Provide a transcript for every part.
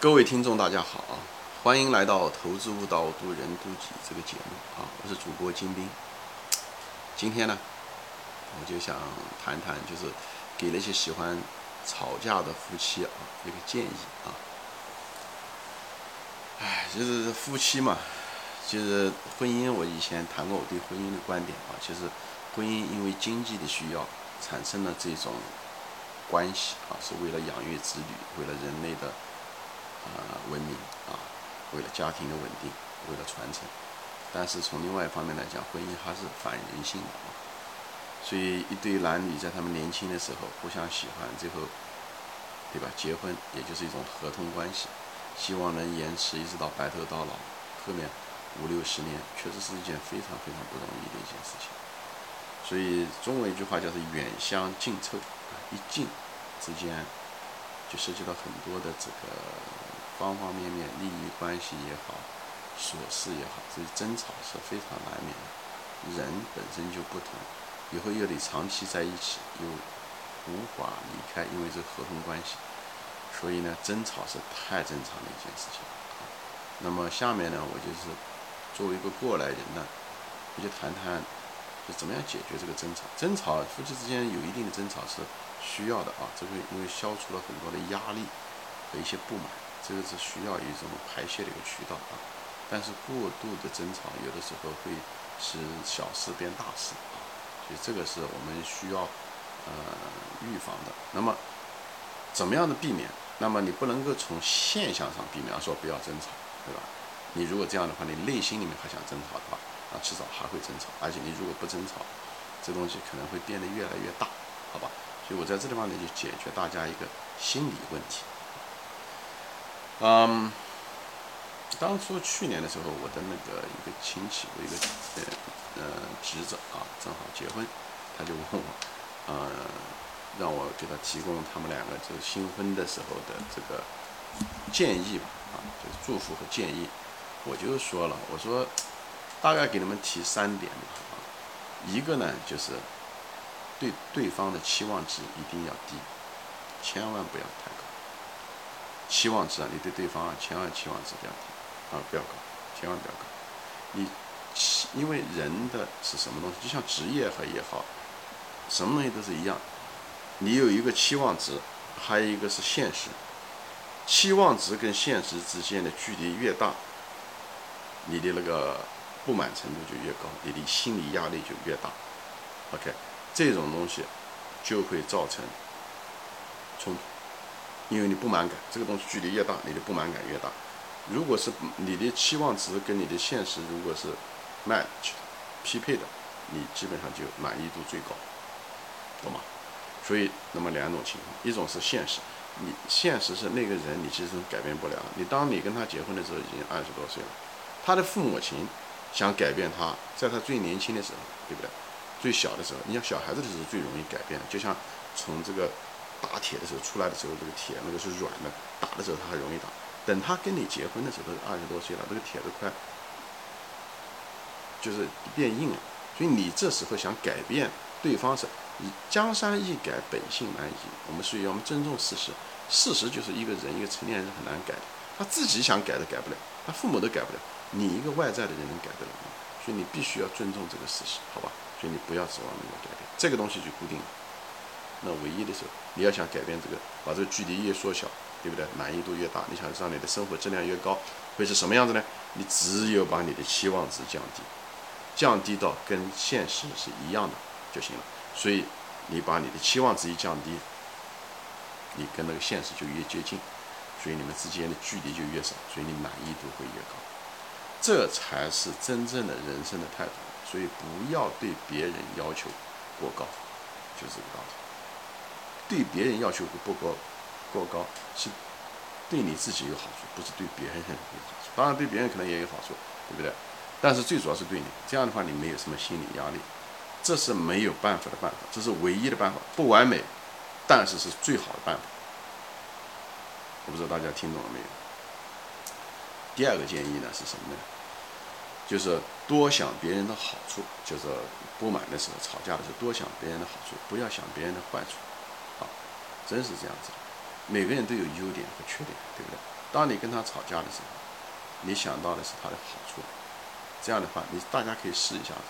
各位听众，大家好啊！欢迎来到《投资悟道，渡人渡己》这个节目啊！我是主播金兵。今天呢，我就想谈谈，就是给那些喜欢吵架的夫妻啊一个建议啊。哎，就是夫妻嘛，就是婚姻。我以前谈过我对婚姻的观点啊，其实婚姻因为经济的需要产生了这种关系啊，是为了养育子女，为了人类的。啊，文明啊，为了家庭的稳定，为了传承，但是从另外一方面来讲，婚姻还是反人性的啊。所以一对男女在他们年轻的时候互相喜欢，最后，对吧？结婚也就是一种合同关系，希望能延迟一直到白头到老，后面五六十年，确实是一件非常非常不容易的一件事情。所以中文一句话叫做“远香近臭”，啊，一近之间就涉及到很多的这个。方方面面，利益关系也好，琐事也好，这些争吵是非常难免的。人本身就不同，以后又得长期在一起，又无法离开，因为这合同关系，所以呢，争吵是太正常的一件事情。那么下面呢，我就是作为一个过来人呢，我就谈谈，就怎么样解决这个争吵。争吵，夫妻之间有一定的争吵是需要的啊，这个因为消除了很多的压力和一些不满。这个是需要一种排泄的一个渠道啊，但是过度的争吵有的时候会使小事变大事啊，所以这个是我们需要呃预防的。那么怎么样的避免？那么你不能够从现象上避免，说不要争吵，对吧？你如果这样的话，你内心里面还想争吵的话，那迟早还会争吵。而且你如果不争吵，这东西可能会变得越来越大，好吧？所以我在这地方呢，就解决大家一个心理问题。嗯，当初去年的时候，我的那个一个亲戚，我一个呃呃侄子啊，正好结婚，他就问我，呃，让我给他提供他们两个就新婚的时候的这个建议吧，啊，就是祝福和建议。我就说了，我说大概给你们提三点吧，啊，一个呢就是对对方的期望值一定要低，千万不要太高。期望值啊，你对对方啊，千万期望值不要低啊，不要高，千万不要高。你，因为人的是什么东西？就像职业和也好，什么东西都是一样。你有一个期望值，还有一个是现实。期望值跟现实之间的距离越大，你的那个不满程度就越高，你的心理压力就越大。OK，这种东西就会造成冲突。因为你不满感，这个东西距离越大，你的不满感越大。如果是你的期望值跟你的现实如果是 match 匹配的，你基本上就满意度最高，懂吗？所以，那么两种情况，一种是现实，你现实是那个人你其实改变不了。你当你跟他结婚的时候已经二十多岁了，他的父母亲想改变他，在他最年轻的时候，对不对？最小的时候，你像小孩子的时候最容易改变，就像从这个。打铁的时候出来的时候，这个铁那个是软的，打的时候它还容易打。等他跟你结婚的时候，都二十多岁了，这个铁都快就是变硬了。所以你这时候想改变对方是，江山易改，本性难移。我们所以要我们尊重事实，事实就是一个人一个成年人很难改的，他自己想改都改不了，他父母都改不了，你一个外在的人能改得了吗？所以你必须要尊重这个事实，好吧？所以你不要指望能够改变，这个东西就固定了。那唯一的时候，你要想改变这个，把这个距离越缩小，对不对？满意度越大，你想让你的生活质量越高，会是什么样子呢？你只有把你的期望值降低，降低到跟现实是一样的就行了。所以你把你的期望值一降低，你跟那个现实就越接近，所以你们之间的距离就越少，所以你满意度会越高。这才是真正的人生的态度。所以不要对别人要求过高，就这个道理。对别人要求不高，过高是对你自己有好处，不是对别人有好处。当然对别人可能也有好处，对不对？但是最主要是对你，这样的话你没有什么心理压力，这是没有办法的办法，这是唯一的办法，不完美，但是是最好的办法。我不知道大家听懂了没有？第二个建议呢是什么呢？就是多想别人的好处，就是不满的时候、吵架的时候，多想别人的好处，不要想别人的坏处。啊真是这样子，每个人都有优点和缺点，对不对？当你跟他吵架的时候，你想到的是他的好处，这样的话，你大家可以试一下子，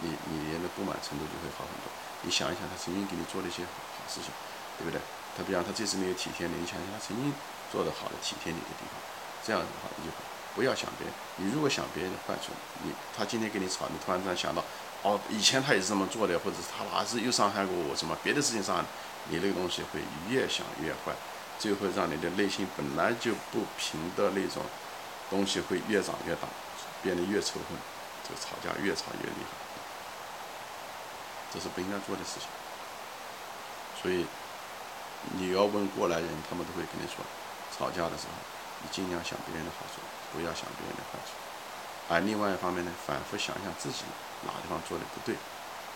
你你的不满程度就会好很多。你想一想，他曾经给你做了一些好事情，对不对？他比方他这次没有体贴你，你想一想他曾经做的好的体贴你的地方，这样的话你就不要想别人。你如果想别人的坏处，你他今天跟你吵，你突然间想到，哦，以前他也是这么做的，或者是他哪次又伤害过我什么别的事情上，你那个东西会越想越坏，最后让你的内心本来就不平的那种东西会越长越大，变得越仇恨，这个吵架越吵越厉害，这是不应该做的事情。所以你要问过来人，他们都会跟你说，吵架的时候，你尽量想别人的好处，不要想别人的坏处。而另外一方面呢，反复想想自己哪地方做的不对。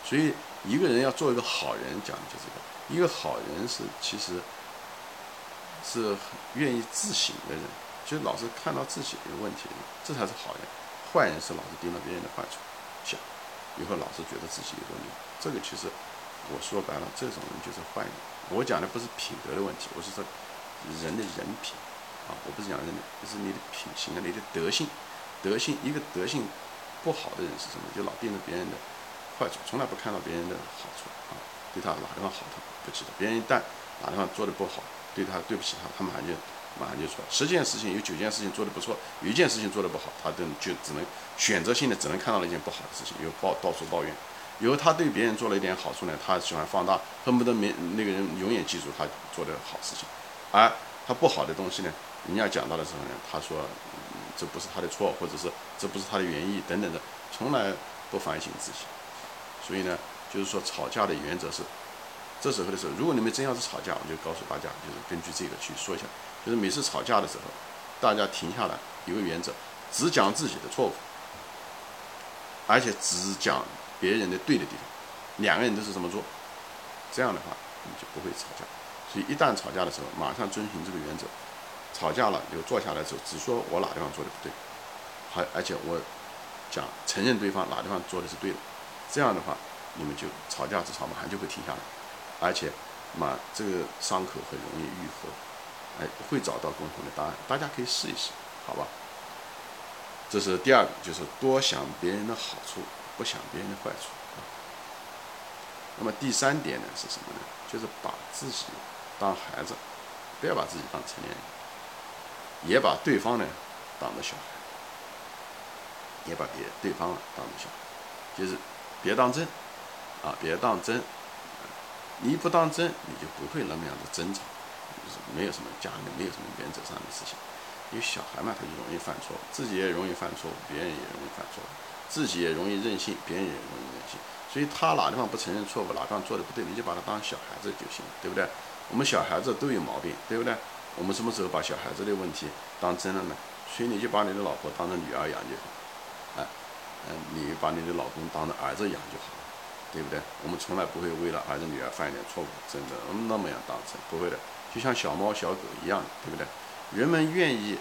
所以一个人要做一个好人，讲的就是这个。一个好人是其实是愿意自省的人，就老是看到自己的问题，这才是好人。坏人是老是盯着别人的坏处想，以后老是觉得自己有问题。这个其实我说白了，这种人就是坏人。我讲的不是品德的问题，我是说人的人品啊，我不是讲人的，就是你的品行啊，你的德性。德性一个德性不好的人是什么？就老盯着别人的坏处，从来不看到别人的好处啊。对他哪地方好，他不记得。别人一旦哪地方做的不好，对他对不起他，他马上就马上就错。十件事情有九件事情做的不错，有一件事情做的不好，他都就只能选择性的只能看到了一件不好的事情，又抱到处抱怨。以后他对别人做了一点好处呢，他喜欢放大，恨不得没那个人永远记住他做的好事情，而他不好的东西呢，人家讲到的时候呢，他说这不是他的错，或者是这不是他的原意等等的，从来不反省自己。所以呢。就是说，吵架的原则是，这时候的时候，如果你们真要是吵架，我就告诉大家，就是根据这个去说一下。就是每次吵架的时候，大家停下来，有个原则，只讲自己的错误，而且只讲别人的对的地方。两个人都是这么做，这样的话，你就不会吵架。所以一旦吵架的时候，马上遵循这个原则。吵架了，就坐下来之后，只说我哪地方做的不对，还而且我讲承认对方哪地方做的是对的。这样的话。你们就吵架，这吵马上就会停下来，而且嘛，这个伤口很容易愈合，哎，会找到共同的答案。大家可以试一试，好吧？这是第二个，就是多想别人的好处，不想别人的坏处。那么第三点呢是什么呢？就是把自己当孩子，不要把自己当成年人，也把对方呢当做小孩，也把别对方当做小孩，就是别当真。啊，别当真，你不当真，你就不会那么样的争吵，就是没有什么家里没有什么原则上的事情。因为小孩嘛，他就容易犯错，自己也容易犯错，别人也容易犯错，自己也容易任性，别人也容易任性。所以他哪地方不承认错误，哪地方做的不对，你就把他当小孩子就行，对不对？我们小孩子都有毛病，对不对？我们什么时候把小孩子的问题当真了呢？所以你就把你的老婆当成女儿养就好，哎，嗯，你把你的老公当成儿子养就好。对不对？我们从来不会为了儿子女儿犯一点错误，真的那么样当真，不会的。就像小猫小狗一样，对不对？人们愿意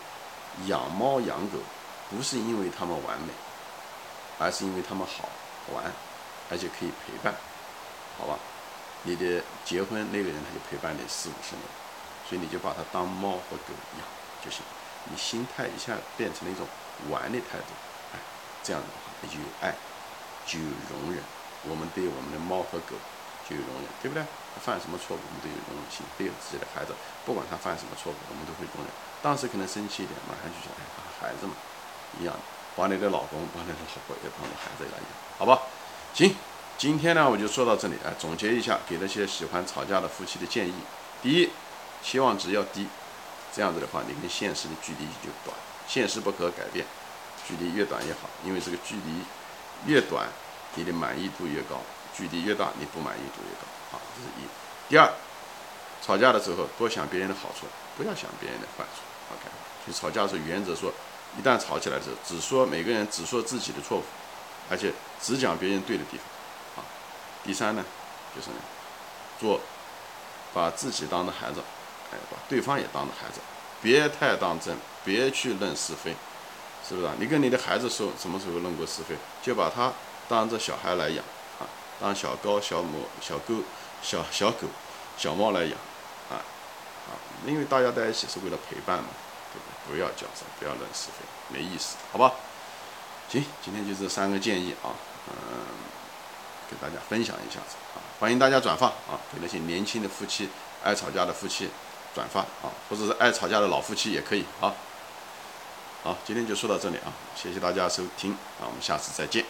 养猫养狗，不是因为它们完美，而是因为它们好玩，而且可以陪伴，好吧？你的结婚那个人他就陪伴你四五十年，所以你就把它当猫和狗养就行。你心态一下变成了一种玩的态度，哎，这样的话有爱，就有容忍。我们对我们的猫和狗就有容忍，对不对？犯什么错误，我们都有容忍心。对自己的孩子，不管他犯什么错误，我们都会容忍。当时可能生气一点，马上就想，哎，孩子嘛，一样，把你的老公，把你的老婆也当做孩子来养，好吧？行，今天呢，我就说到这里啊。总结一下，给那些喜欢吵架的夫妻的建议：第一，期望值要低，这样子的话，你跟现实的距离就短。现实不可改变，距离越短越好，因为这个距离越短。你的满意度越高，距离越大，你不满意度越高。啊，这是一。第二，吵架的时候多想别人的好处，不要想别人的坏处。OK，所以吵架的时候原则说，一旦吵起来的时候，只说每个人只说自己的错误，而且只讲别人对的地方。啊，第三呢，就是，做把自己当成孩子，把对方也当着孩子，别太当真，别去论是非，是不是啊？你跟你的孩子说什么时候论过是非，就把他。当着小孩来养，啊，当小高、小母、小狗、小小狗、小猫来养，啊，啊，因为大家在一起是为了陪伴嘛，对不对？不要较真，不要论是非，没意思，好吧？行，今天就这三个建议啊，嗯，给大家分享一下子啊，欢迎大家转发啊，给那些年轻的夫妻、爱吵架的夫妻转发啊，或者是爱吵架的老夫妻也可以啊。好，今天就说到这里啊，谢谢大家收听啊，我们下次再见。